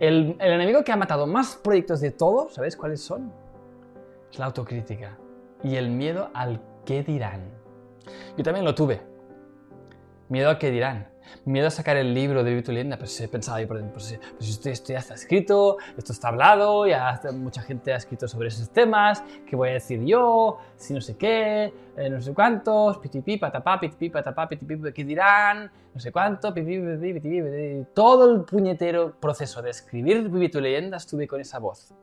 El, enemigo que ha matado más proyectos de todos, ¿sabéis cuáles son? Es la autocrítica y el miedo al qué dirán. Yo también lo tuve. Miedo a qué dirán. Miedo a sacar el libro de Vitu Leyenda, pero si he pensado ahí por dentro, pues, pues esto, esto, ya está escrito, esto está hablado, ya mucha gente ha escrito sobre esos temas, ¿qué voy a decir yo? Si no sé qué, eh, no sé cuántos, pitipi, patapá, pitipi, patapá, pitipi, ¿qué dirán? No sé cuánto, pitipi, pitipi, todo el puñetero proceso de escribir Vitu Leyenda estuve con esa voz.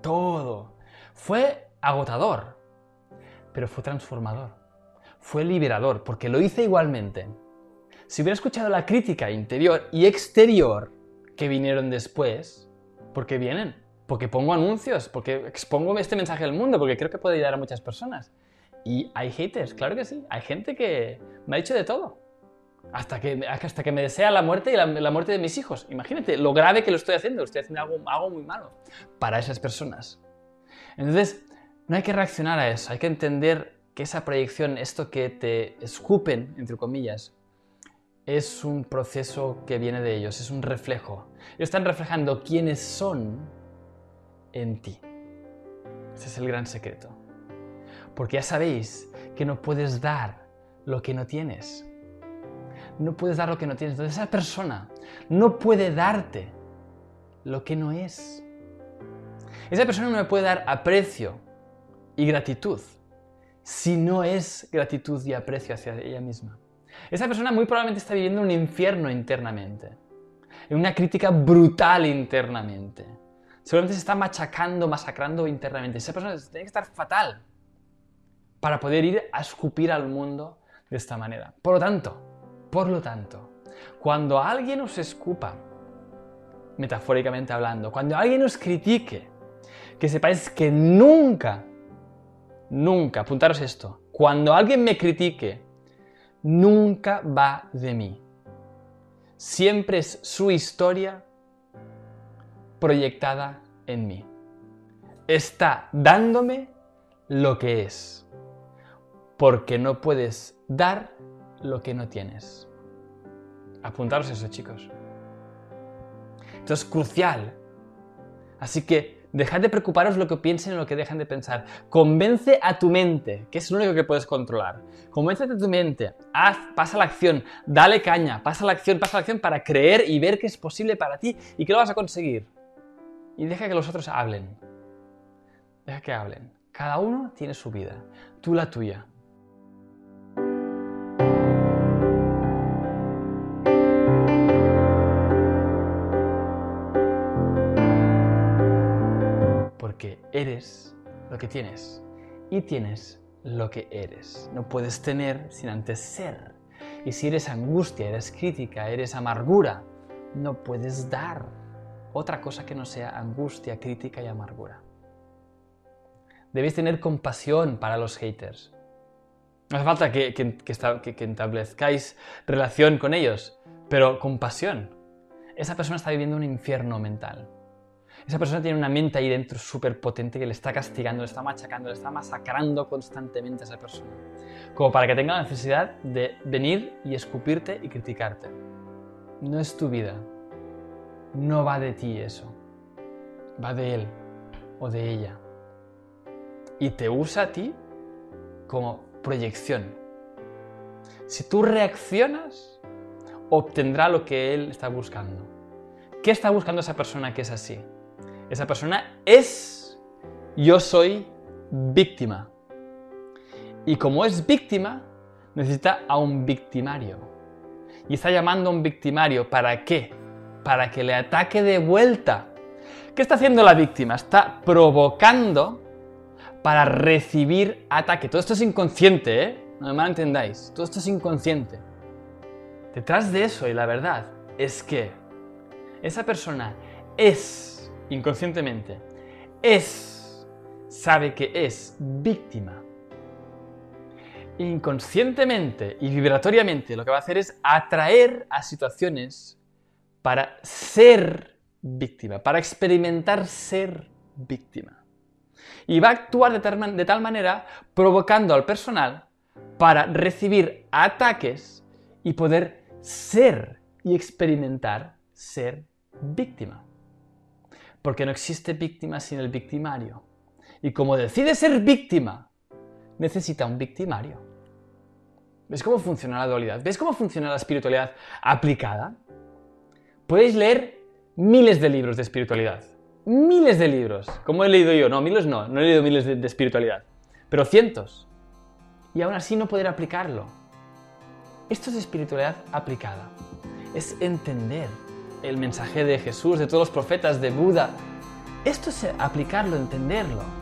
Todo. Fue agotador, pero fue transformador. Fue liberador, porque lo hice igualmente. Si hubiera escuchado la crítica interior y exterior que vinieron después, porque vienen, porque pongo anuncios, porque expongo este mensaje al mundo, porque creo que puede ayudar a muchas personas. Y hay haters, claro que sí. Hay gente que me ha dicho de todo. Hasta que, hasta que me desea la muerte y la, la muerte de mis hijos. Imagínate lo grave que lo estoy haciendo. Estoy haciendo algo, algo muy malo para esas personas. Entonces, no hay que reaccionar a eso, hay que entender que esa proyección, esto que te escupen, entre comillas, es un proceso que viene de ellos, es un reflejo. Ellos están reflejando quiénes son en ti. Ese es el gran secreto. Porque ya sabéis que no puedes dar lo que no tienes. No puedes dar lo que no tienes. Entonces esa persona no puede darte lo que no es. Esa persona no me puede dar aprecio y gratitud si no es gratitud y aprecio hacia ella misma. Esa persona muy probablemente está viviendo un infierno internamente, en una crítica brutal internamente. Seguramente se está machacando, masacrando internamente. Esa persona tiene que estar fatal para poder ir a escupir al mundo de esta manera. Por lo tanto, por lo tanto, cuando alguien os escupa, metafóricamente hablando, cuando alguien os critique, que sepáis que nunca, nunca, apuntaros esto, cuando alguien me critique, nunca va de mí. Siempre es su historia proyectada en mí. Está dándome lo que es, porque no puedes dar lo que no tienes. Apuntaros eso, chicos. Esto es crucial Así que dejad de preocuparos lo que piensen o lo que dejan de pensar. Convence a tu mente, que es lo único que puedes controlar. Convence a tu mente, haz, pasa la acción, dale caña, pasa la acción, pasa la acción para creer y ver que es posible para ti y que lo vas a conseguir. Y deja que los otros hablen. Deja que hablen. Cada uno tiene su vida, tú la tuya. Eres lo que tienes y tienes lo que eres. No puedes tener sin antes ser. Y si eres angustia, eres crítica, eres amargura, no puedes dar otra cosa que no sea angustia, crítica y amargura. Debéis tener compasión para los haters. No hace falta que, que, establezcáis relación con ellos, pero compasión. Esa persona está viviendo un infierno mental. Esa persona tiene una mente ahí dentro súper potente que le está castigando, le está machacando, le está masacrando constantemente a esa persona. Como para que tenga la necesidad de venir y escupirte y criticarte. No es tu vida. No va de ti eso. Va de él o de ella. Y te usa a ti como proyección. Si tú reaccionas, obtendrá lo que él está buscando. ¿Qué está buscando esa persona que es así? Esa persona es, yo soy víctima. Y como es víctima, necesita a un victimario. Y está llamando a un victimario. ¿Para qué? Para que le ataque de vuelta. ¿Qué está haciendo la víctima? Está provocando para recibir ataque. Todo esto es inconsciente, ¿eh? No me malentendáis. Todo esto es inconsciente. Detrás de eso, y la verdad, es que esa persona es inconscientemente, es, sabe que es víctima. Inconscientemente y vibratoriamente lo que va a hacer es atraer a situaciones para ser víctima, para experimentar ser víctima. Y va a actuar de tal, de tal manera provocando al personal para recibir ataques y poder ser y experimentar ser víctima. Porque no existe víctima sin el victimario. Y como decide ser víctima, necesita un victimario. ¿Ves cómo funciona la dualidad? ¿Ves cómo funciona la espiritualidad aplicada? Podéis leer miles de libros de espiritualidad. Miles de libros. Como he leído yo. No, miles no. No he leído miles de, de espiritualidad. Pero cientos. Y aún así no poder aplicarlo. Esto es espiritualidad aplicada. Es entender el mensaje de Jesús, de todos los profetas, de Buda. Esto es aplicarlo, entenderlo.